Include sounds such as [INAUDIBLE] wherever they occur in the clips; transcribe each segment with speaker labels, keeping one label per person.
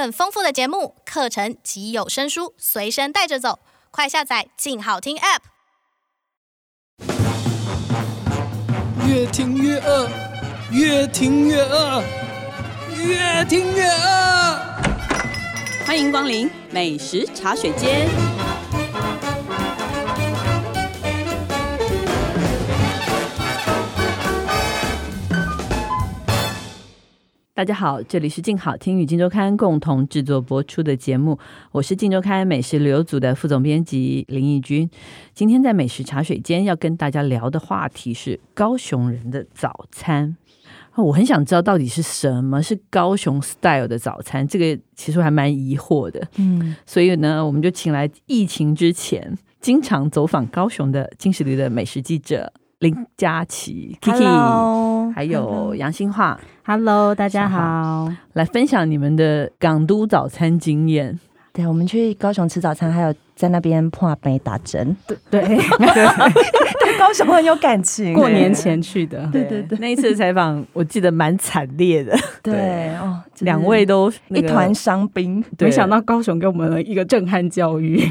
Speaker 1: 更丰富的节目、课程及有声书随身带着走，快下载“静好听 ”App。
Speaker 2: 越听越饿，越听越饿，越听越饿。
Speaker 3: 欢迎光临美食茶水间。大家好，这里是静好听与静周刊共同制作播出的节目，我是静周刊美食旅游组的副总编辑林义君。今天在美食茶水间要跟大家聊的话题是高雄人的早餐。我很想知道到底是什么是高雄 style 的早餐，这个其实还蛮疑惑的。嗯，所以呢，我们就请来疫情之前经常走访高雄的金石流的美食记者。林佳琪，Kiki，还有杨新化
Speaker 4: ，Hello，大家好，
Speaker 3: 来分享你们的港都早餐经验。
Speaker 4: 对，我们去高雄吃早餐，还有。在那边破杯打针，
Speaker 3: 对对对，
Speaker 4: 对 [LAUGHS] 高雄很有感情。
Speaker 3: 过年前去的，
Speaker 4: 对对对，
Speaker 3: 那一次采访我记得蛮惨烈的，[LAUGHS]
Speaker 4: 对哦，
Speaker 3: 两位都
Speaker 4: 一团伤兵。
Speaker 3: 没想到高雄给我们一个震撼教育，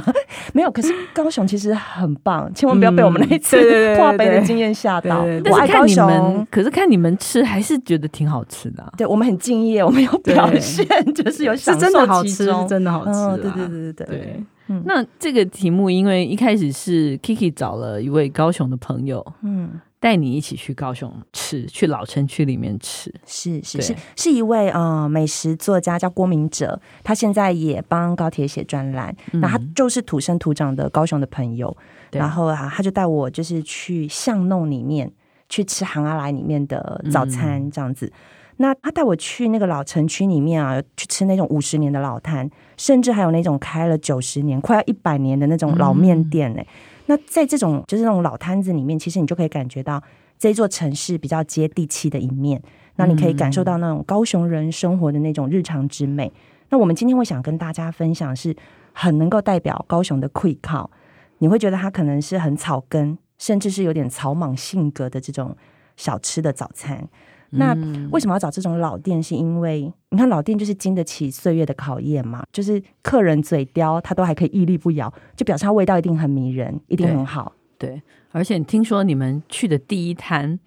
Speaker 3: [LAUGHS]
Speaker 4: 没有，可是高雄其实很棒，千万不要被我们那一次破杯的经验吓到。
Speaker 3: 我爱高雄，可是看你们吃还是觉得挺好吃的。
Speaker 4: 对我们很敬业，我们有表现，[LAUGHS] 就是有享受其中，
Speaker 3: 真的好吃，真的好吃。
Speaker 4: 对对对对对。
Speaker 3: 那这个题目，因为一开始是 Kiki 找了一位高雄的朋友，嗯，带你一起去高雄吃，去老城区里面吃，
Speaker 4: 是是是，是一位呃美食作家叫郭明哲，他现在也帮高铁写专栏，那、嗯、他就是土生土长的高雄的朋友，对。然后啊，他就带我就是去巷弄里面去吃杭阿来里面的早餐这样子。嗯那他带我去那个老城区里面啊，去吃那种五十年的老摊，甚至还有那种开了九十年、快要一百年的那种老面店呢。嗯、那在这种就是那种老摊子里面，其实你就可以感觉到这座城市比较接地气的一面。那你可以感受到那种高雄人生活的那种日常之美。嗯、那我们今天会想跟大家分享，是很能够代表高雄的气口。你会觉得它可能是很草根，甚至是有点草莽性格的这种小吃的早餐。那为什么要找这种老店？是因为你看老店就是经得起岁月的考验嘛，就是客人嘴刁，他都还可以屹立不摇，就表示它味道一定很迷人，一定很好。
Speaker 3: 对，对，而且听说你们去的第一摊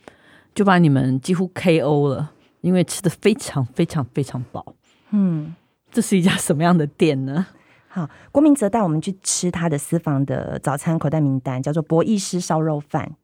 Speaker 3: 就把你们几乎 KO 了，因为吃的非常非常非常饱。嗯，这是一家什么样的店呢？
Speaker 4: 好，郭明哲带我们去吃他的私房的早餐口袋名单，叫做博义师烧肉饭。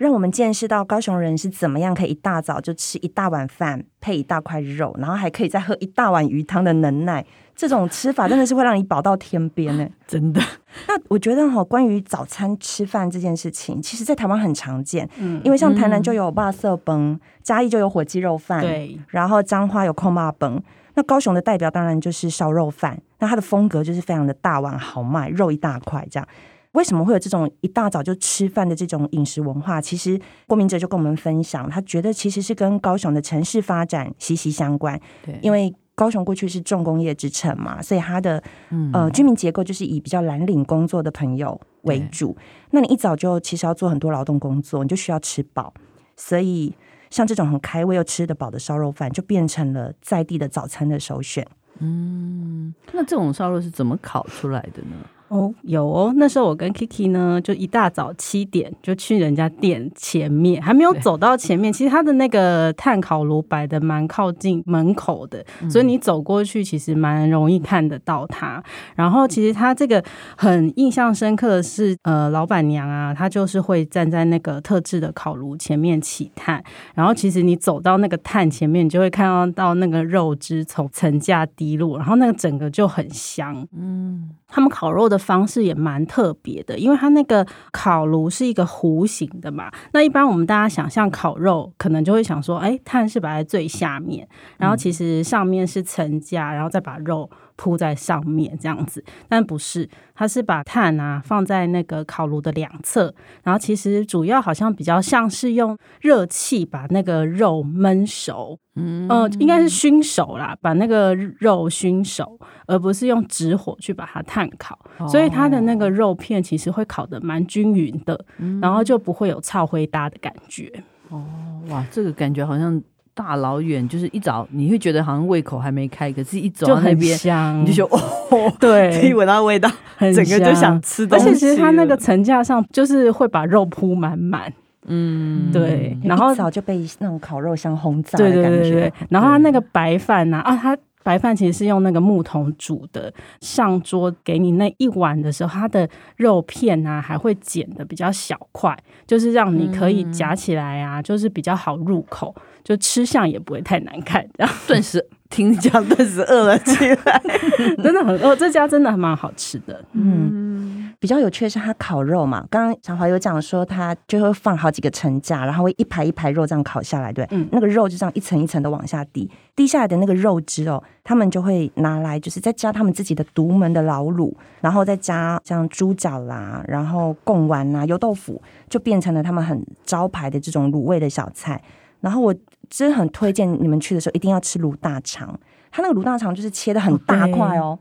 Speaker 4: 让我们见识到高雄人是怎么样可以一大早就吃一大碗饭配一大块肉，然后还可以再喝一大碗鱼汤的能耐。这种吃法真的是会让你饱到天边呢，[LAUGHS]
Speaker 3: 真的。
Speaker 4: 那我觉得哈，关于早餐吃饭这件事情，其实在台湾很常见，嗯，因为像台南就有肉色崩，嘉义就有火鸡肉饭，对，然后彰化有空霸崩，那高雄的代表当然就是烧肉饭，那它的风格就是非常的大碗豪迈，肉一大块这样。为什么会有这种一大早就吃饭的这种饮食文化？其实郭明哲就跟我们分享，他觉得其实是跟高雄的城市发展息息相关。对，因为高雄过去是重工业之城嘛，所以它的、嗯、呃居民结构就是以比较蓝领工作的朋友为主。那你一早就其实要做很多劳动工作，你就需要吃饱，所以像这种很开胃又吃得饱的烧肉饭，就变成了在地的早餐的首选。
Speaker 3: 嗯，那这种烧肉是怎么烤出来的呢？
Speaker 5: 哦，有哦。那时候我跟 Kiki 呢，就一大早七点就去人家店前面，还没有走到前面。其实他的那个炭烤炉摆的蛮靠近门口的，嗯、所以你走过去其实蛮容易看得到他。然后其实他这个很印象深刻的是，呃，老板娘啊，她就是会站在那个特制的烤炉前面起炭。然后其实你走到那个炭前面，你就会看到到那个肉汁从层架滴落，然后那个整个就很香。嗯。他们烤肉的方式也蛮特别的，因为它那个烤炉是一个弧形的嘛。那一般我们大家想象烤肉，可能就会想说，哎，炭是摆在最下面，然后其实上面是层架，然后再把肉铺在上面这样子。但不是，它是把碳啊放在那个烤炉的两侧，然后其实主要好像比较像是用热气把那个肉焖熟。嗯，呃，应该是熏熟啦，把那个肉熏熟，而不是用直火去把它炭烤，哦、所以它的那个肉片其实会烤得蛮均匀的，嗯、然后就不会有炒灰搭的感觉。
Speaker 3: 哦，哇，这个感觉好像。大老远，就是一早你会觉得好像胃口还没开，可是一走到那边
Speaker 5: 香，
Speaker 3: 你就觉得哦，
Speaker 5: 对，
Speaker 3: 可以闻到味道，整个就想吃东西。
Speaker 5: 而且其实它那个层架上就是会把肉铺满满。嗯，对，然后
Speaker 4: 早就被那种烤肉香轰炸
Speaker 5: 的感觉。对对对对，然后它那个白饭呢？啊，它白饭其实是用那个木桶煮的。上桌给你那一碗的时候，它的肉片啊还会剪的比较小块，就是让你可以夹起来啊，就是比较好入口，就吃相也不会太难看。然 [LAUGHS] 后顿时听讲，顿时饿了起来，[LAUGHS] 真的很饿。这家真的还蛮好吃的，嗯。
Speaker 4: 比较有趣的是，它烤肉嘛，刚刚小华有讲说，它就会放好几个层架，然后会一排一排肉这样烤下来，对，嗯，那个肉就这样一层一层的往下滴，滴下来的那个肉汁哦，他们就会拿来，就是再加他们自己的独门的老卤，然后再加像猪脚啦，然后贡丸啦、油豆腐，就变成了他们很招牌的这种卤味的小菜。然后我真的很推荐你们去的时候一定要吃卤大肠，它那个卤大肠就是切的很大块哦。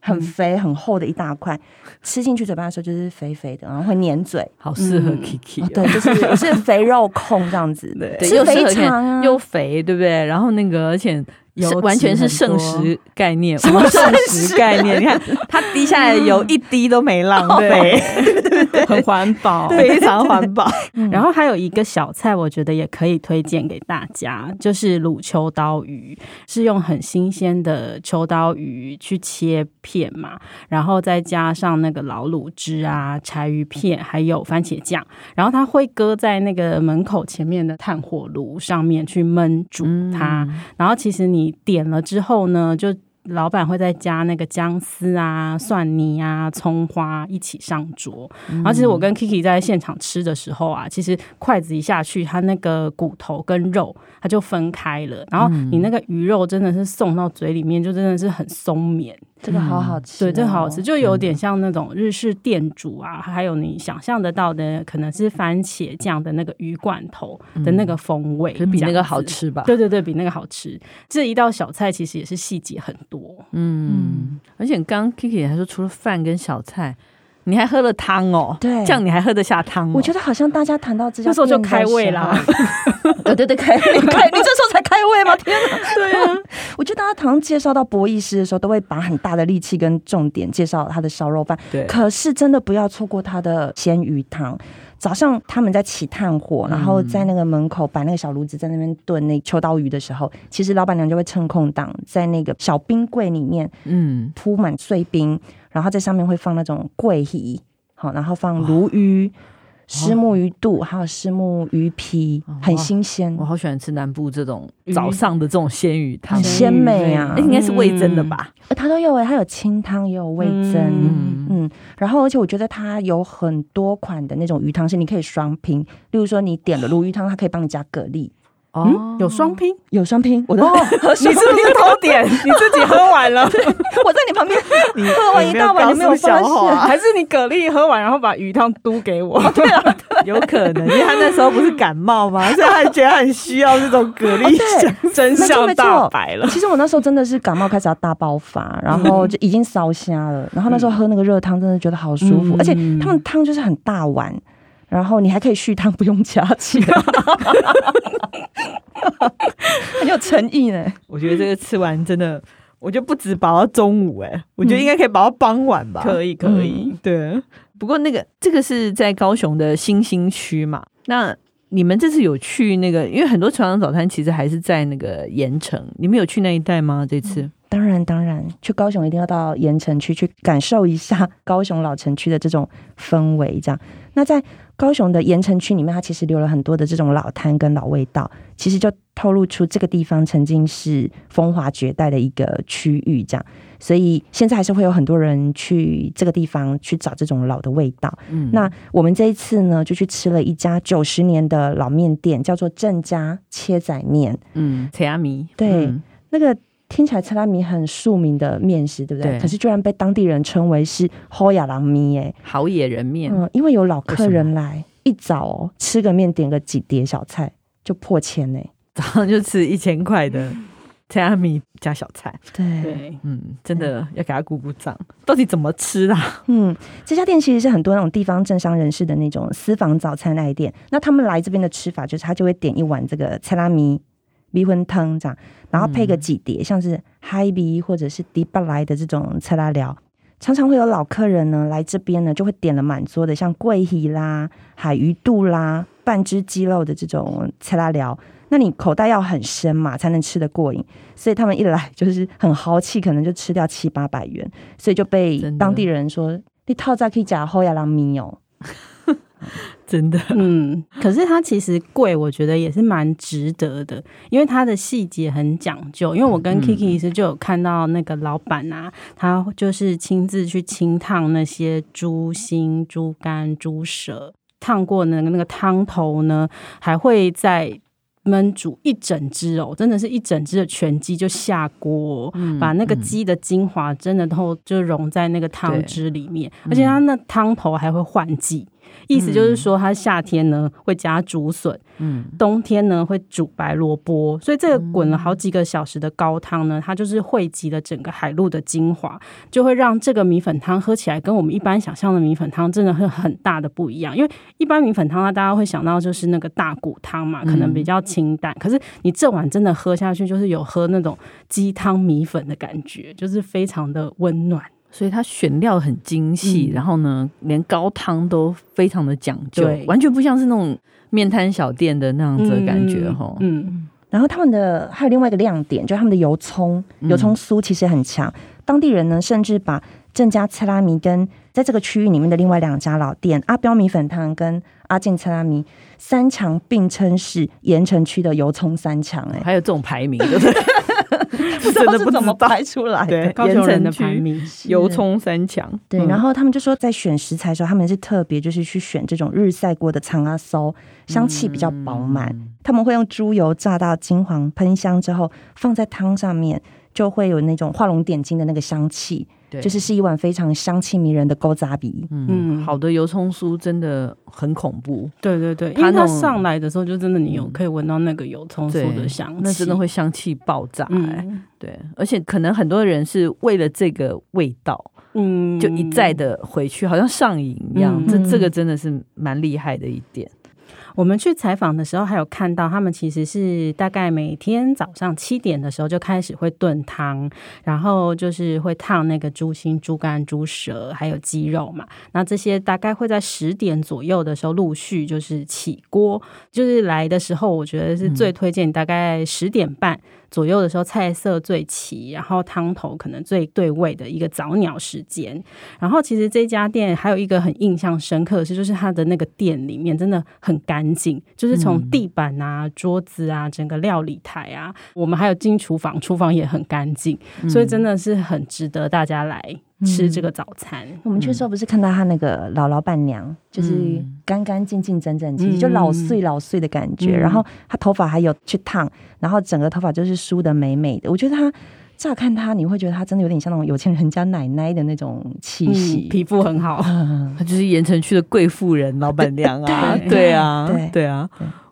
Speaker 4: 很肥很厚的一大块，吃进去嘴巴的时候就是肥肥的，然后会粘嘴，
Speaker 3: 好适合 Kiki，、
Speaker 4: 嗯哦、对，就是我是肥肉控这样子，
Speaker 3: 对，又肥肠、啊、又肥，对不对？然后那个而且。有完全是圣食概念，什么 [LAUGHS] 圣食概念？你看 [LAUGHS] 它滴下来的油一滴都没浪
Speaker 5: 对，很环保，[LAUGHS]
Speaker 3: 非常环保。
Speaker 5: 然后还有一个小菜，我觉得也可以推荐给大家，就是卤秋刀鱼，是用很新鲜的秋刀鱼去切片嘛，然后再加上那个老卤汁啊、柴鱼片，还有番茄酱，然后它会搁在那个门口前面的炭火炉上面去焖煮它，然后其实你。你点了之后呢，就老板会再加那个姜丝啊、蒜泥啊、葱花一起上桌。嗯、然后其实我跟 Kiki 在现场吃的时候啊，其实筷子一下去，它那个骨头跟肉它就分开了。然后你那个鱼肉真的是送到嘴里面，就真的是很松绵。
Speaker 4: 这个好好吃，哦，
Speaker 5: 对，这个好好吃，就有点像那种日式店主啊，还有你想象得到的，可能是番茄酱的那个鱼罐头的那个风味，
Speaker 3: 嗯，比那个好吃吧？
Speaker 5: 对对对，比那个好吃。这一道小菜其实也是细节很多，
Speaker 3: 嗯，嗯，而且刚 Kiki 还说，除了饭跟小菜。你还喝了汤哦？
Speaker 4: 对，
Speaker 3: 这样你还喝得下汤哦？
Speaker 4: 我觉得好像大家谈到
Speaker 5: 这时候就开胃啦。[LAUGHS]
Speaker 4: 对对对，开胃开，[LAUGHS] 你这时候才开胃吗？天哪！
Speaker 5: 对啊，
Speaker 4: 我觉得大家常介绍到博弈师的时候，都会把很大的力气跟重点介绍他的烧肉饭。
Speaker 3: 对，
Speaker 4: 可是真的不要错过他的鲜鱼汤。早上他们在起炭火，然后在那个门口摆那个小炉子，在那边炖那秋刀鱼的时候，其实老板娘就会趁空档，在那个小冰柜里面，嗯，铺满碎冰。然后在上面会放那种桂鱼，好，然后放鲈鱼、虱目鱼肚，还有虱目鱼皮，很新鲜。
Speaker 3: 我好喜欢吃南部这种早上的这种鲜鱼汤，
Speaker 4: 很鲜美啊！
Speaker 3: 那应该是味增的吧？
Speaker 4: 它都有诶，它有清汤，也有味增，嗯，嗯。然后而且我觉得它有很多款的那种鱼汤是你可以双拼，例如说你点了鲈鱼汤，它可以帮你加蛤蜊。
Speaker 5: 哦、嗯，有双拼，
Speaker 4: 有双拼，我的、
Speaker 5: 哦，[LAUGHS] 你是不是偷点？你自己喝完了，[LAUGHS]
Speaker 4: 我在你旁边，你喝完一大碗，你没有发现？[LAUGHS]
Speaker 5: 还是你蛤蜊喝完，然后把鱼汤嘟给我？
Speaker 4: 对啊，
Speaker 3: 有可能，因为他那时候不是感冒吗？所以他觉得很需要这种蛤蜊香，真相大白了。
Speaker 4: 其实我那时候真的是感冒开始要大爆发，然后就已经烧瞎了，然后那时候喝那个热汤，真的觉得好舒服，嗯、而且他们汤就是很大碗。然后你还可以续汤，不用加钱，[LAUGHS] 很有诚意呢。
Speaker 3: 我觉得这个吃完真的，我觉得不止饱到中午哎，我觉得应该可以饱到傍晚吧。
Speaker 5: 可以，可以。
Speaker 3: 对，不过那个这个是在高雄的新兴区嘛？那你们这次有去那个？因为很多传统早餐其实还是在那个盐城，你们有去那一带吗？这次？
Speaker 4: 当然，当然，去高雄一定要到盐城区去感受一下高雄老城区的这种氛围。这样，那在高雄的盐城区里面，它其实留了很多的这种老摊跟老味道，其实就透露出这个地方曾经是风华绝代的一个区域。这样，所以现在还是会有很多人去这个地方去找这种老的味道。嗯，那我们这一次呢，就去吃了一家九十年的老面店，叫做郑家切仔面。
Speaker 3: 嗯，切阿米。
Speaker 4: 对，
Speaker 3: 嗯、
Speaker 4: 那个。听起来菜拉米很庶民的面食，对不对？对，可是居然被当地人称为是好野人面，哎，
Speaker 3: 好野人面。
Speaker 4: 嗯，因为有老客人来，一早哦吃个面，点个几碟小菜就破千呢。
Speaker 3: 早上就吃一千块的 [LAUGHS] 菜拉米加小菜，
Speaker 4: 对
Speaker 5: 对，
Speaker 3: 嗯，真的要给他鼓鼓掌。到底怎么吃啊？
Speaker 4: 嗯，这家店其实是很多那种地方政商人士的那种私房早餐爱店。那他们来这边的吃法就是，他就会点一碗这个菜仔面。米粉汤这样，然后配个几碟，嗯、像是海米或者是迪巴莱的这种菜拉料。常常会有老客人呢来这边呢，就会点了满桌的像桂鱼啦、海鱼肚啦、半只鸡肉的这种菜拉料。那你口袋要很深嘛，才能吃得过瘾。所以他们一来就是很豪气，可能就吃掉七八百元，所以就被当地人说：“的你套餐可以加后亚郎米哦。” [LAUGHS]
Speaker 3: 真的，
Speaker 5: 嗯，可是它其实贵，我觉得也是蛮值得的，因为它的细节很讲究。因为我跟 Kiki 其实就有看到那个老板啊，他就是亲自去清烫那些猪心、猪肝、猪舌，烫过那个那个汤头呢，还会再焖煮一整只哦，真的是一整只的全鸡就下锅，嗯、把那个鸡的精华真的都就融在那个汤汁里面，而且它那汤头还会换季。意思就是说，它夏天呢会加竹笋，嗯，冬天呢会煮白萝卜，所以这个滚了好几个小时的高汤呢，它就是汇集了整个海陆的精华，就会让这个米粉汤喝起来跟我们一般想象的米粉汤真的会很大的不一样。因为一般米粉汤啊，大家会想到就是那个大骨汤嘛，可能比较清淡，可是你这碗真的喝下去，就是有喝那种鸡汤米粉的感觉，就是非常的温暖。
Speaker 3: 所以它选料很精细，嗯、然后呢，连高汤都非常的讲究，完全不像是那种面摊小店的那样子的感觉哈。嗯，
Speaker 4: 嗯然后他们的还有另外一个亮点，就是他们的油葱，油葱酥其实很强。嗯、当地人呢，甚至把郑家菜拉米跟在这个区域里面的另外两家老店阿标米粉汤跟阿健菜拉米三强并称是盐城区的油葱三强。哎，
Speaker 3: 还有这种排名，对不对？[LAUGHS]
Speaker 4: 真的不怎么排出来的，
Speaker 3: 对，高雄人的排名，油葱三强。
Speaker 4: 对，然后他们就说，在选食材的时候，他们是特别就是去选这种日晒过的长阿烧，香气比较饱满。嗯、他们会用猪油炸到金黄喷香之后，放在汤上面，就会有那种画龙点睛的那个香气。对就是是一碗非常香气迷人的古早味。
Speaker 3: 嗯，好的油葱酥真的很恐怖。
Speaker 5: 对对对，因为它上来的时候就真的你有可以闻到那个油葱酥的香气，
Speaker 3: 那真的会香气爆炸，欸。嗯、对，而且可能很多人是为了这个味道，嗯，就一再的回去，好像上瘾一样。嗯、这这个真的是蛮厉害的一点。
Speaker 5: 我们去采访的时候，还有看到他们其实是大概每天早上七点的时候就开始会炖汤，然后就是会烫那个猪心、猪肝、猪舌，还有鸡肉嘛。那这些大概会在十点左右的时候陆续就是起锅，就是来的时候，我觉得是最推荐大概十点半。左右的时候，菜色最齐，然后汤头可能最对味的一个早鸟时间。然后其实这家店还有一个很印象深刻的是，就是它的那个店里面真的很干净，就是从地板啊、桌子啊、整个料理台啊，我们还有进厨房，厨房也很干净，所以真的是很值得大家来。吃这个早餐，嗯、
Speaker 4: 我们去的时候不是看到他那个老老板娘，嗯、就是干干净净、整整齐齐，就老碎老碎的感觉。嗯、然后他头发还有去烫，然后整个头发就是梳的美美的。我觉得他乍看他，你会觉得他真的有点像那种有钱人家奶奶的那种气息，
Speaker 5: 嗯、皮肤很好。
Speaker 3: 他就是盐城区的贵妇人老板娘啊，[LAUGHS] 对，啊，对对啊。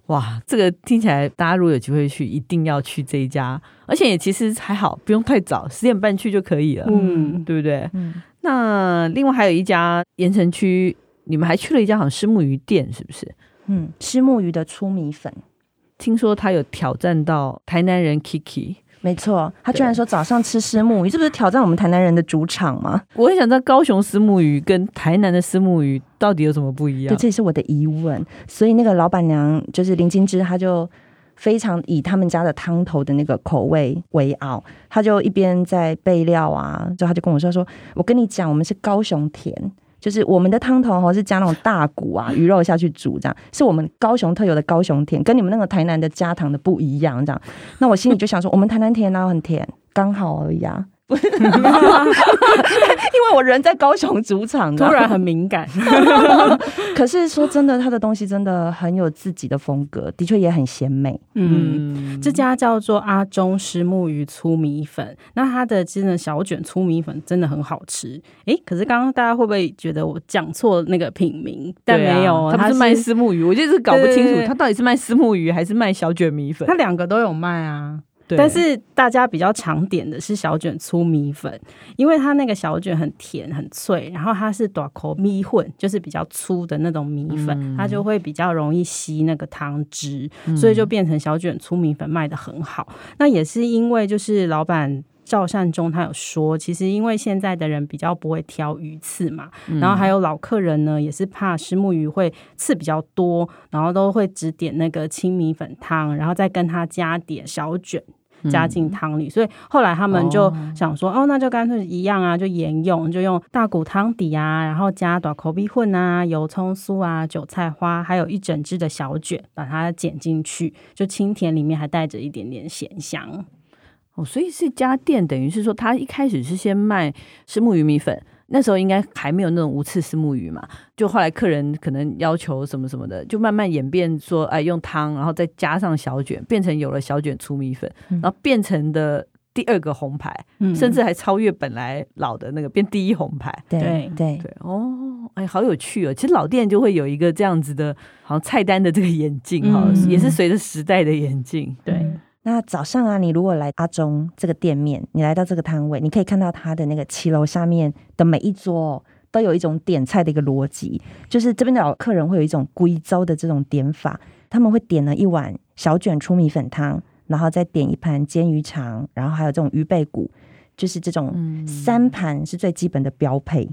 Speaker 3: 哇，这个听起来，大家如果有机会去，一定要去这一家，而且也其实还好，不用太早，十点半去就可以了，嗯，对不对？嗯，那另外还有一家盐城区，你们还去了一家好像虱目鱼店，是不是？
Speaker 4: 嗯，虱目鱼的粗米粉，
Speaker 3: 听说他有挑战到台南人 Kiki。
Speaker 4: 没错，他居然说早上吃虱目鱼，对这不是挑战我们台南人的主场吗？
Speaker 3: 我很想知道高雄虱目鱼跟台南的虱目鱼到底有什么不一样？
Speaker 4: 对，这也是我的疑问。所以那个老板娘就是林金枝，她就非常以他们家的汤头的那个口味为傲，她就一边在备料啊，就她就跟我说说，我跟你讲，我们是高雄甜。就是我们的汤头哈是加那种大骨啊鱼肉下去煮，这样是我们高雄特有的高雄甜，跟你们那个台南的加糖的不一样，这样。那我心里就想说，我们台南甜哪有很甜，刚好而已啊。[LAUGHS] 因为我人在高雄主场，
Speaker 5: 突然很敏感。[LAUGHS]
Speaker 4: 可是说真的，他的东西真的很有自己的风格，的确也很鲜美。
Speaker 5: 嗯，这家叫做阿中石木鱼粗米粉，那它的真的小卷粗米粉真的很好吃。哎、欸，可是刚刚大家会不会觉得我讲错那个品名？但没有，
Speaker 3: 他不是卖虱目鱼，我就是搞不清楚他到底是卖虱目鱼还是卖小卷米粉。
Speaker 5: 他两个都有卖啊。但是大家比较常点的是小卷粗米粉，因为它那个小卷很甜很脆，然后它是大口米混，就是比较粗的那种米粉，嗯、它就会比较容易吸那个汤汁，所以就变成小卷粗米粉卖得很好。嗯、那也是因为就是老板。赵善忠他有说，其实因为现在的人比较不会挑鱼刺嘛，嗯、然后还有老客人呢，也是怕石目鱼会刺比较多，然后都会只点那个青米粉汤，然后再跟他加点小卷加进汤里，嗯、所以后来他们就想说，哦，哦，那就干脆一样啊，就沿用，就用大骨汤底啊，然后加大口米混啊，油葱酥啊，韭菜花，还有一整只的小卷，把它剪进去，就清甜，里面还带着一点点咸香。
Speaker 3: 哦，所以这家店等于是说，他一开始是先卖是木鱼米粉，那时候应该还没有那种无刺虱目鱼嘛。就后来客人可能要求什么什么的，就慢慢演变说，哎，用汤，然后再加上小卷，变成有了小卷粗米粉，然后变成的第二个红牌，嗯、甚至还超越本来老的那个，变第一红牌。
Speaker 4: 对对对，
Speaker 3: 哦，哎，好有趣哦。其实老店就会有一个这样子的，好像菜单的这个演进哈，嗯、也是随着时代的演进。对。
Speaker 4: 那早上啊，你如果来阿中这个店面，你来到这个摊位，你可以看到他的那个七楼下面的每一桌都有一种点菜的一个逻辑，就是这边的老客人会有一种贵州的这种点法，他们会点了一碗小卷粗米粉汤，然后再点一盘煎鱼肠，然后还有这种鱼背骨，就是这种三盘是最基本的标配。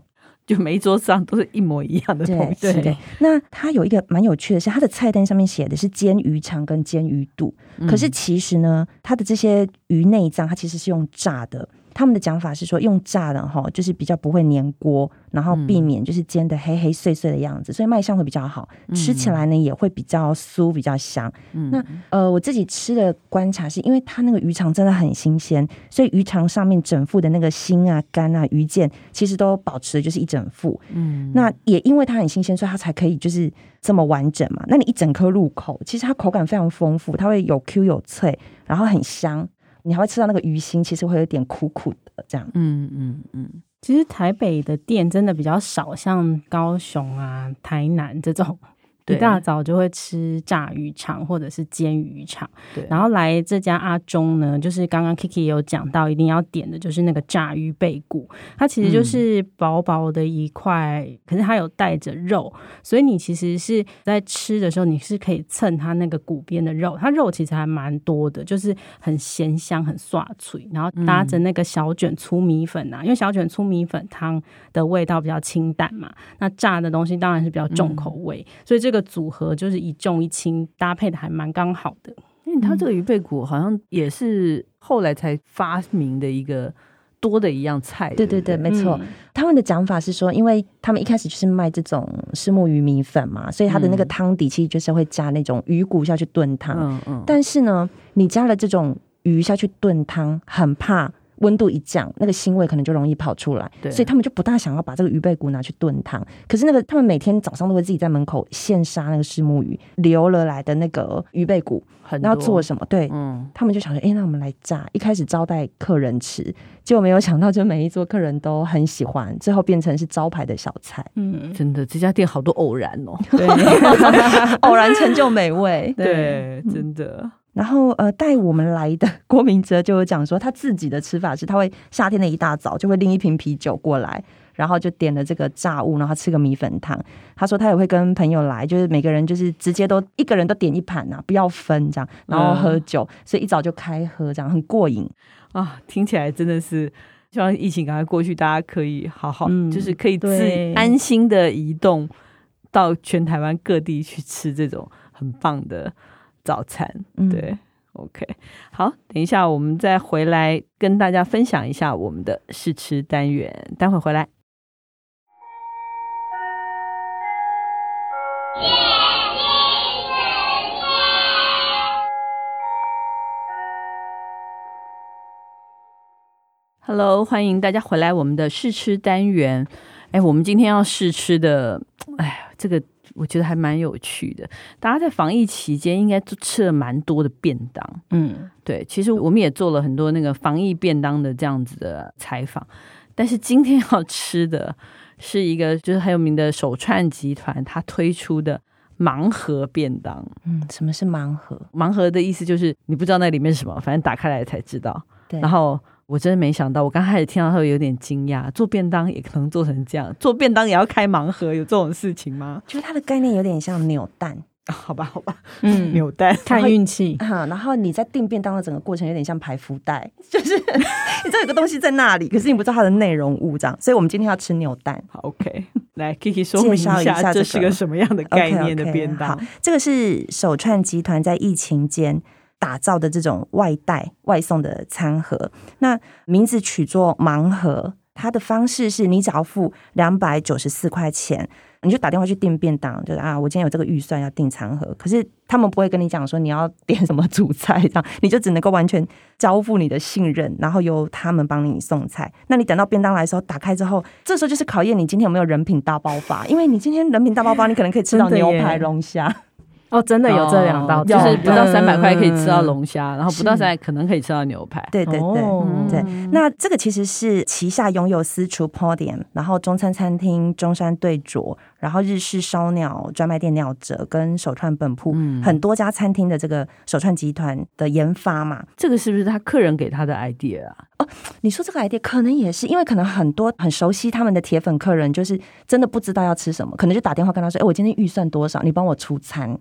Speaker 3: 就每一桌上都是一模一样的东西。
Speaker 4: 对，那它有一个蛮有趣的是，它的菜单上面写的是煎鱼肠跟煎鱼肚，嗯、可是其实呢，它的这些鱼内脏它其实是用炸的。他们的讲法是说用炸的哈，就是比较不会粘锅，然后避免就是煎的黑黑碎碎的样子，所以卖相会比较好，吃起来呢也会比较酥比较香。嗯、那呃我自己吃的观察是因为它那个鱼肠真的很新鲜，所以鱼肠上面整副的那个心啊肝啊鱼腱其实都保持的就是一整副。嗯，那也因为它很新鲜，所以它才可以就是这么完整嘛。那你一整颗入口，其实它口感非常丰富，它会有 Q 有脆，然后很香。你还会吃到那个鱼腥，其实会有点苦苦的，这样。嗯
Speaker 5: 嗯嗯。其实台北的店真的比较少，像高雄啊、台南这种。一大早就会吃炸鱼肠或者是煎鱼肠，对。然后来这家阿中呢，就是刚刚 Kiki 也有讲到，一定要点的就是那个炸鱼背骨，它其实就是薄薄的一块，嗯、可是它有带着肉，所以你其实是在吃的时候，你是可以蹭它那个骨边的肉，它肉其实还蛮多的，就是很咸香、很刷脆，然后搭着那个小卷粗米粉啊，嗯、因为小卷粗米粉汤的味道比较清淡嘛，那炸的东西当然是比较重口味，嗯、所以这个。这个组合就是一重一轻搭配的还蛮刚好的，
Speaker 3: 因为它这个鱼背骨好像也是后来才发明的一个多的一样菜。
Speaker 4: 对对对，没错。嗯、他们的讲法是说，因为他们一开始就是卖这种石目鱼米粉嘛，所以它的那个汤底其实就是会加那种鱼骨下去炖汤。嗯嗯。但是呢，你加了这种鱼下去炖汤，很怕。温度一降，那个腥味可能就容易跑出来，所以他们就不大想要把这个鱼背骨拿去炖汤。可是那个他们每天早上都会自己在门口现杀那个虱目鱼，留了来的那个鱼背骨，然后做什么？对，嗯，他们就想说，哎、欸，那我们来炸。一开始招待客人吃，结果没有想到，就每一桌客人都很喜欢，最后变成是招牌的小菜。
Speaker 3: 嗯，真的，这家店好多偶然哦，
Speaker 4: 对，[LAUGHS] 偶然成就美味，[LAUGHS]
Speaker 3: 对，真的。
Speaker 4: 然后呃，带我们来的郭明哲就有讲说，他自己的吃法是，他会夏天的一大早就会拎一瓶啤酒过来，然后就点了这个炸物，然后吃个米粉汤。他说他也会跟朋友来，就是每个人就是直接都一个人都点一盘呐、啊，不要分这样，然后喝酒，嗯、所以一早就开喝，这样很过瘾
Speaker 3: 啊！听起来真的是希望疫情赶快过去，大家可以好好，嗯、就是可以自安心的移动到全台湾各地去吃这种很棒的。早餐，对、嗯、OK，好，等一下我们再回来跟大家分享一下我们的试吃单元，待会回来。Hello，欢迎大家回来我们的试吃单元。哎，我们今天要试吃的，哎，这个。我觉得还蛮有趣的，大家在防疫期间应该都吃了蛮多的便当，嗯，对，其实我们也做了很多那个防疫便当的这样子的采访，但是今天要吃的是一个就是很有名的手串集团它推出的盲盒便当。
Speaker 4: 嗯，什么是盲盒？
Speaker 3: 盲盒的意思就是你不知道那里面是什么，反正打开来才知道。
Speaker 4: 对，
Speaker 3: 然后我真的没想到，我刚开始听到会有点惊讶，做便当也可能做成这样，做便当也要开盲盒，有这种事情吗？
Speaker 4: 就是它的概念有点像扭蛋。
Speaker 3: 好吧，好吧，
Speaker 5: 嗯，
Speaker 3: 扭蛋
Speaker 5: 看运气，
Speaker 4: 哈，然后你在订便当的整个过程有点像排福袋，就是 [LAUGHS] 你知道有个东西在那里，可是你不知道它的内容物这样，所以我们今天要吃扭蛋。
Speaker 3: 好，OK，来 Kiki 说明一下，一下这是个什么样的概念的便当
Speaker 4: ？okay, okay, 这个是首串集团在疫情间打造的这种外带外送的餐盒，那名字取作盲盒，它的方式是你只要付两百九十四块钱。你就打电话去订便当，就是啊，我今天有这个预算要订餐盒，可是他们不会跟你讲说你要点什么主菜，这样你就只能够完全交付你的信任，然后由他们帮你送菜。那你等到便当来的时候，打开之后，这时候就是考验你今天有没有人品大爆发，因为你今天人品大爆发，你可能可以吃到牛排龙虾。
Speaker 5: 哦，真的有这两道，
Speaker 3: 就是不到三百块可以吃到龙虾，然后不到三百可能可以吃到牛排。
Speaker 4: 对对对对，那这个其实是旗下拥有私厨 Podium，然后中餐餐厅中山对酌，然后日式烧鸟专卖店鸟折跟手串本铺，很多家餐厅的这个手串集团的研发嘛。
Speaker 3: 这个是不是他客人给他的 idea 啊？
Speaker 4: 哦，你说这个 idea 可能也是，因为可能很多很熟悉他们的铁粉客人，就是真的不知道要吃什么，可能就打电话跟他说：“哎，我今天预算多少？你帮我出餐。”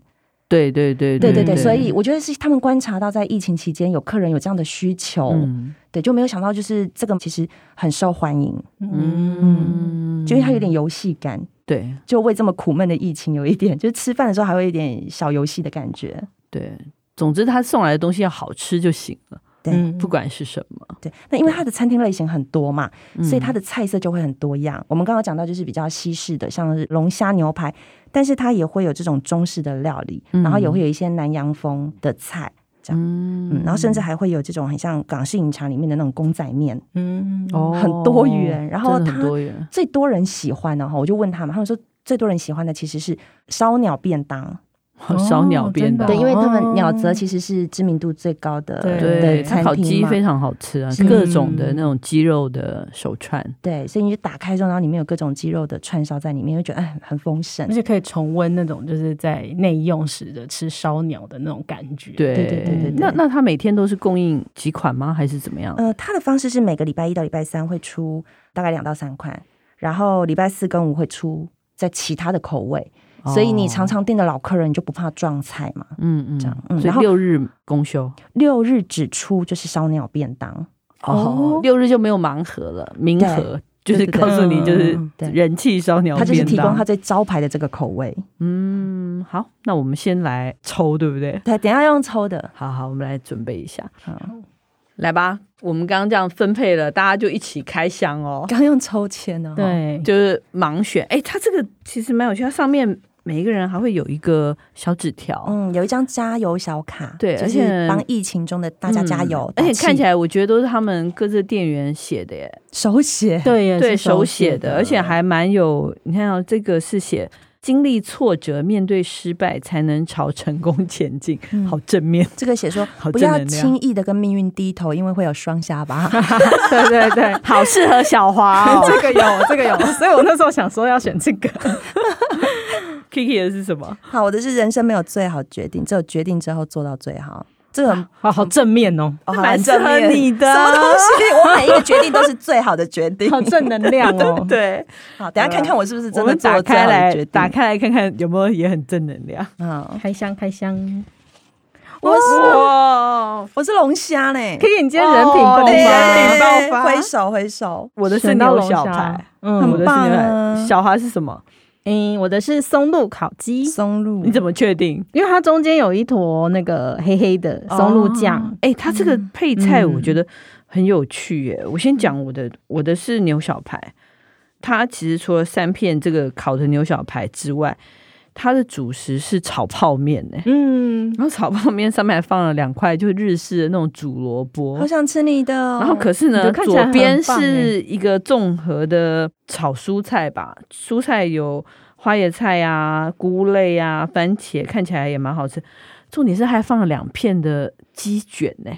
Speaker 3: 对对对
Speaker 4: 对对对，所以我觉得是他们观察到在疫情期间有客人有这样的需求，嗯、对，就没有想到就是这个其实很受欢迎，嗯，就因为它有点游戏感，
Speaker 3: 对，
Speaker 4: 就为这么苦闷的疫情有一点，[LAUGHS] 就是吃饭的时候还会有一点小游戏的感觉，
Speaker 3: 对，总之他送来的东西要好吃就行了。对，不管是什么，
Speaker 4: 对，那因为它的餐厅类型很多嘛，所以它的菜色就会很多样。我们刚刚讲到就是比较西式的，像是龙虾牛排，但是它也会有这种中式的料理，然后也会有一些南洋风的菜，这样，嗯，然后甚至还会有这种很像港式饮茶里面的那种公仔面，嗯，哦，很多元。然后它最多人喜欢的哈，我就问他们，他们说最多人喜欢的其实是烧鸟便当。
Speaker 3: 烧鸟便当，
Speaker 4: 对，因为他们鸟泽其实是知名度最高的，
Speaker 3: 对，它烤鸡非常好吃啊，各种的那种鸡肉的手串，
Speaker 4: 对，所以你就打开之后，然后里面有各种鸡肉的串烧在里面，会觉得哎很丰盛，
Speaker 5: 而且可以重温那种就是在内用时的吃烧鸟的那种感觉。
Speaker 3: 对对对对，那那他每天都是供应几款吗？还是怎么样？
Speaker 4: 呃，他的方式是每个礼拜一到礼拜三会出大概两到三款，然后礼拜四跟五会出在其他的口味。所以你常常订的老客人就不怕撞菜嘛？嗯嗯，这样。嗯，
Speaker 3: 然后六日公休，
Speaker 4: 六日只出就是烧鸟便当。
Speaker 3: 哦，六日就没有盲盒了，明盒就是告诉你就是人气烧鸟便当，
Speaker 4: 它就是提供它最招牌的这个口味。
Speaker 3: 嗯，好，那我们先来抽，对不对？
Speaker 4: 对，等一下用抽的。
Speaker 3: 好好，我们来准备一下。好，来吧，我们刚刚这样分配了，大家就一起开箱哦。
Speaker 4: 刚用抽签呢，
Speaker 3: 对，就是盲选。哎，它这个其实蛮有趣，它上面。每一个人还会有一个小纸条，
Speaker 4: 嗯，有一张加油小卡，
Speaker 3: 对，而且
Speaker 4: 帮疫情中的大家加油，
Speaker 3: 而且看起来我觉得都是他们各自店员写的耶，[LAUGHS]
Speaker 4: 手写，
Speaker 3: 对 [LAUGHS] 对，手写的，而且还蛮有，你看到这个是写经历挫折，面对失败，才能朝成功前进，好正面。
Speaker 4: 这个写说不要轻易的跟命运低头，因为会有双下巴。[LAUGHS]
Speaker 5: 对对对，
Speaker 3: 好适合小华，
Speaker 5: 这个有，这个有，所以我那时候想说要选这个。
Speaker 3: Kiki 的是什么？
Speaker 4: 好，我的是人生没有最好决定，只有决定之后做到最好。这个
Speaker 5: 好好正面哦，
Speaker 3: 蛮正面你的
Speaker 4: 什么东西？我每一个决定都是最好的决定，
Speaker 5: 好正能量哦。[LAUGHS]
Speaker 3: 对，
Speaker 4: 好，等下看看我是不是真的打开
Speaker 3: 来，打开来看看有没有也很正能量。
Speaker 5: 嗯，开箱开箱。
Speaker 4: 我是我是龙虾嘞
Speaker 5: ，Kiki，你今天人品爆
Speaker 4: 发，挥手挥手。
Speaker 3: 我的是牛小排，嗯，
Speaker 4: 很棒啊。
Speaker 3: 小孩是什么？
Speaker 5: 嗯，我的是松露烤鸡，
Speaker 4: 松露，
Speaker 3: 你怎么确定？
Speaker 5: 因为它中间有一坨那个黑黑的松露酱。
Speaker 3: 哎、哦，它这个配菜我觉得很有趣耶。嗯、我先讲我的，我的是牛小排。它其实除了三片这个烤的牛小排之外，它的主食是炒泡面呢。嗯，然后炒泡面上面还放了两块，就是日式的那种煮萝卜。
Speaker 4: 好想吃你的、哦。
Speaker 3: 然后可是呢，左边是一个综合的炒蔬菜吧，蔬菜有。花椰菜呀、菇类呀、番茄，看起来也蛮好吃。重点是还放了两片的鸡卷呢，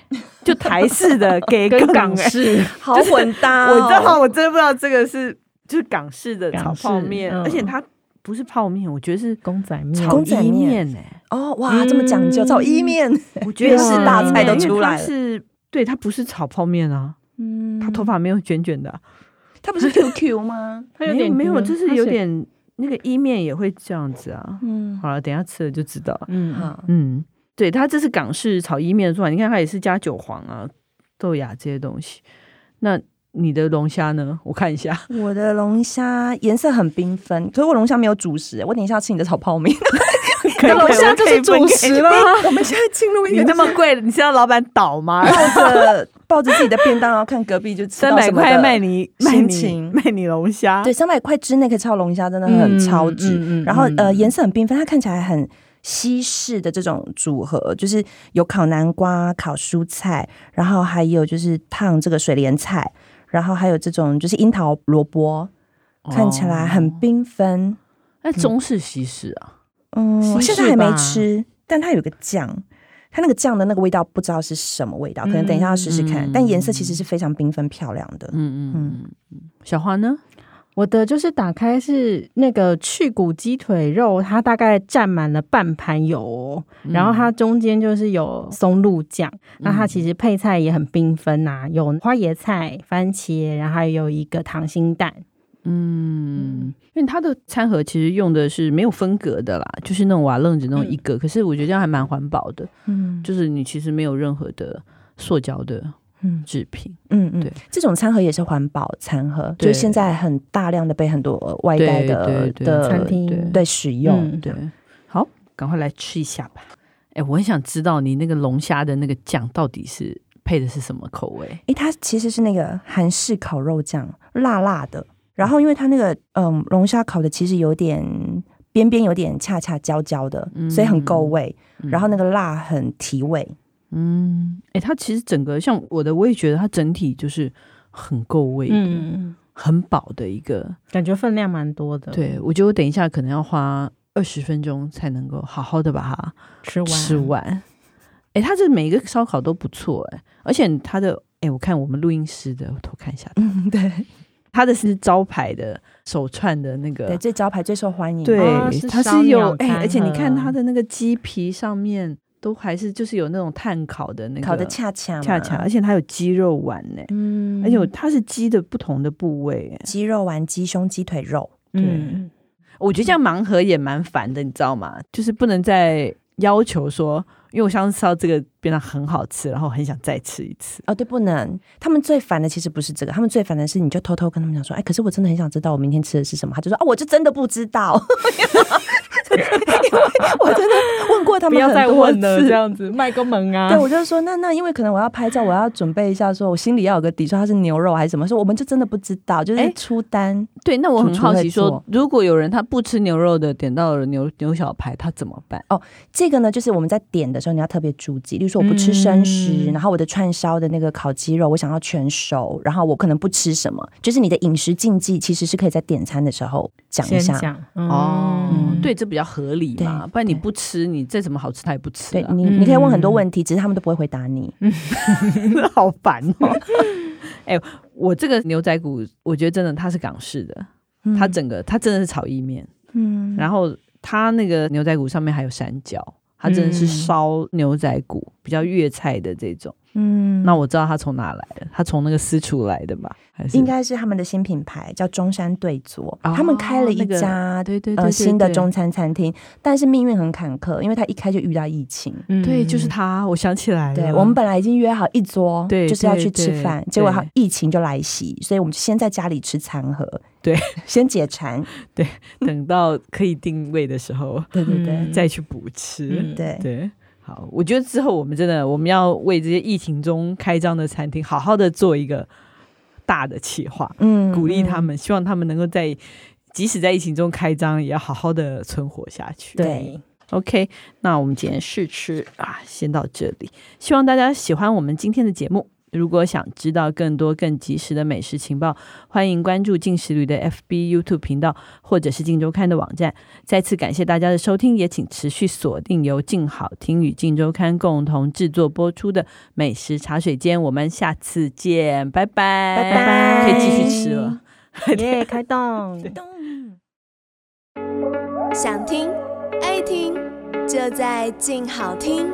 Speaker 3: 就台式的给 [LAUGHS]
Speaker 5: 跟港式 [LAUGHS]
Speaker 4: 好混搭。
Speaker 3: 我知道，我真的不知道这个是就是港式的炒泡面，而且它不是泡面，我觉得是
Speaker 5: 公仔面、
Speaker 3: 炒意面哎。
Speaker 4: 哦，哇，这么讲究，炒意面，
Speaker 3: 我觉得 [LAUGHS] 是
Speaker 4: 大菜都出来了。
Speaker 3: 是，对，它不是炒泡面啊，嗯，他头发没有卷卷的，
Speaker 4: 他不是 [LAUGHS] QQ 吗？
Speaker 3: 他有点没有，就是有点那个意面也会这样子啊。嗯，好了，等一下吃了就知道。嗯好，嗯，对，他这是港式炒意面的做法，你看它也是加韭黄啊、豆芽这些东西。那你的龙虾呢？我看一下，[LAUGHS]
Speaker 4: 我的龙虾颜色很缤纷，可是我龙虾没有主食。我等一下要吃你的炒泡面，[LAUGHS]
Speaker 3: 可以龙虾就是主食了。
Speaker 4: 我们现在进入一个，
Speaker 3: 你那么贵，你是要老板倒吗？
Speaker 4: 抱着抱着自己的便当，然后看隔壁就吃
Speaker 3: 三百块卖你卖你卖你龙虾，
Speaker 4: 对，三百块之内可以炒龙虾，真的很超值。嗯嗯嗯、然后呃，颜色很缤纷，它看起来很西式的这种组合，就是有烤南瓜、烤蔬菜，然后还有就是烫这个水莲菜。然后还有这种就是樱桃萝卜，看起来很缤纷。
Speaker 3: 那、哦、中式西式啊？
Speaker 4: 嗯，我现在还没吃，但它有个酱，它那个酱的那个味道不知道是什么味道，可能等一下要试试看。嗯、但颜色其实是非常缤纷漂亮的。嗯嗯
Speaker 3: 嗯。小花呢？
Speaker 5: 我的就是打开是那个去骨鸡腿肉，它大概占满了半盘油，哦，嗯、然后它中间就是有松露酱，嗯、那它其实配菜也很缤纷呐，啊，有花椰菜、番茄，然后还有一个溏心蛋。
Speaker 3: 嗯，因为它的餐盒其实用的是没有分隔的啦，就是那种瓦楞纸那种一个，嗯、可是我觉得这样还蛮环保的。嗯，就是你其实没有任何的塑胶的。嗯，制品，
Speaker 4: 嗯嗯，对，这种餐盒也是环保餐盒，就是现在很大量的被很多外带的的餐厅对使用，对，
Speaker 3: 好，赶快来吃一下吧。哎，我很想知道你那个龙虾的那个酱到底是配的是什么口味？
Speaker 4: 哎，它其实是那个韩式烤肉酱，辣辣的。然后因为它那个嗯龙虾烤的其实有点边边有点恰恰焦焦的，所以很够味。然后那个辣很提味。
Speaker 3: 嗯，哎、欸，它其实整个像我的，我也觉得它整体就是很够味，嗯，很饱的一个
Speaker 5: 感觉，分量蛮多的。
Speaker 3: 对，我觉得我等一下可能要花二十分钟才能够好好的把它吃完。吃完，哎、欸，它这每一个烧烤都不错，哎，而且它的，哎、欸，我看我们录音师的，我偷看一下，
Speaker 4: 嗯，对，
Speaker 3: 他的是招牌的手串的那个，
Speaker 4: 对，最招牌最受欢迎，
Speaker 3: 对，它是有，哎、欸，而且你看它的那个鸡皮上面。都还是就是有那种炭烤的那个，
Speaker 4: 烤的恰恰
Speaker 3: 恰恰，而且它有鸡肉丸呢，嗯，而且它是鸡的不同的部位，
Speaker 4: 鸡肉丸、鸡胸、鸡腿肉，
Speaker 3: 嗯，我觉得这样盲盒也蛮烦的，你知道吗？就是不能再要求说。因为我上次吃到这个变得很好吃，然后很想再吃一次。
Speaker 4: 哦，对，不能。他们最烦的其实不是这个，他们最烦的是你就偷偷跟他们讲说，哎，可是我真的很想知道我明天吃的是什么。他就说，啊，我就真的不知道，[LAUGHS] [LAUGHS] 因为我真的问过他们，
Speaker 5: 不要再问了，这样子卖个萌啊。
Speaker 4: 对，我就说，那那因为可能我要拍照，我要准备一下，说我心里要有个底，说它是牛肉还是什么，说我们就真的不知道，就是出单。
Speaker 3: 对，那我很好奇说，说如果有人他不吃牛肉的，点到了牛牛小排，他怎么办？
Speaker 4: 哦，这个呢，就是我们在点的时候，你要特别注意。例如说我不吃生食，嗯、然后我的串烧的那个烤鸡肉我想要全熟，然后我可能不吃什么，就是你的饮食禁忌其实是可以在点餐的时候讲一下。讲
Speaker 3: 嗯、哦，对，这比较合理嘛，不然你不吃，你再怎么好吃他也不吃。
Speaker 4: 对你，你可以问很多问题，嗯、只是他们都不会回答你，[LAUGHS]
Speaker 3: 好烦哦。[LAUGHS] 哎，我这个牛仔骨，我觉得真的它是港式的，嗯、它整个它真的是炒意面，嗯，然后它那个牛仔骨上面还有山椒。它真的是烧牛仔骨，嗯、比较粤菜的这种。嗯，那我知道他从哪来的，他从那个私厨来的吧？还是？
Speaker 4: 应该是他们的新品牌，叫中山对佐，哦、他们开了一家
Speaker 3: 对对对
Speaker 4: 新的中餐餐厅，但是命运很坎坷，因为他一开就遇到疫情。
Speaker 3: 嗯、对，就是他，我想起来了。
Speaker 4: 对，我们本来已经约好一桌，对，就是要去吃饭，结果他疫情就来袭，所以我们就先在家里吃餐盒，
Speaker 3: 对，
Speaker 4: 先解馋，[LAUGHS]
Speaker 3: 对，等到可以定位的时候，
Speaker 4: 对对对，
Speaker 3: 再去补吃，
Speaker 4: 嗯、对。
Speaker 3: 对。好，我觉得之后我们真的我们要为这些疫情中开张的餐厅好好的做一个大的企划，嗯，鼓励他们，嗯、希望他们能够在即使在疫情中开张，也要好好的存活下去。
Speaker 4: 对
Speaker 3: ，OK，那我们今天试吃啊，先到这里，希望大家喜欢我们今天的节目。如果想知道更多更及时的美食情报，欢迎关注进食旅的 FB、YouTube 频道，或者是静周刊的网站。再次感谢大家的收听，也请持续锁定由静好听与静周刊共同制作播出的美食茶水间。我们下次见，拜拜，
Speaker 4: 拜拜，
Speaker 3: 可以继续吃了，
Speaker 5: 耶，开。
Speaker 4: 动
Speaker 6: 想听爱听，就在静好听。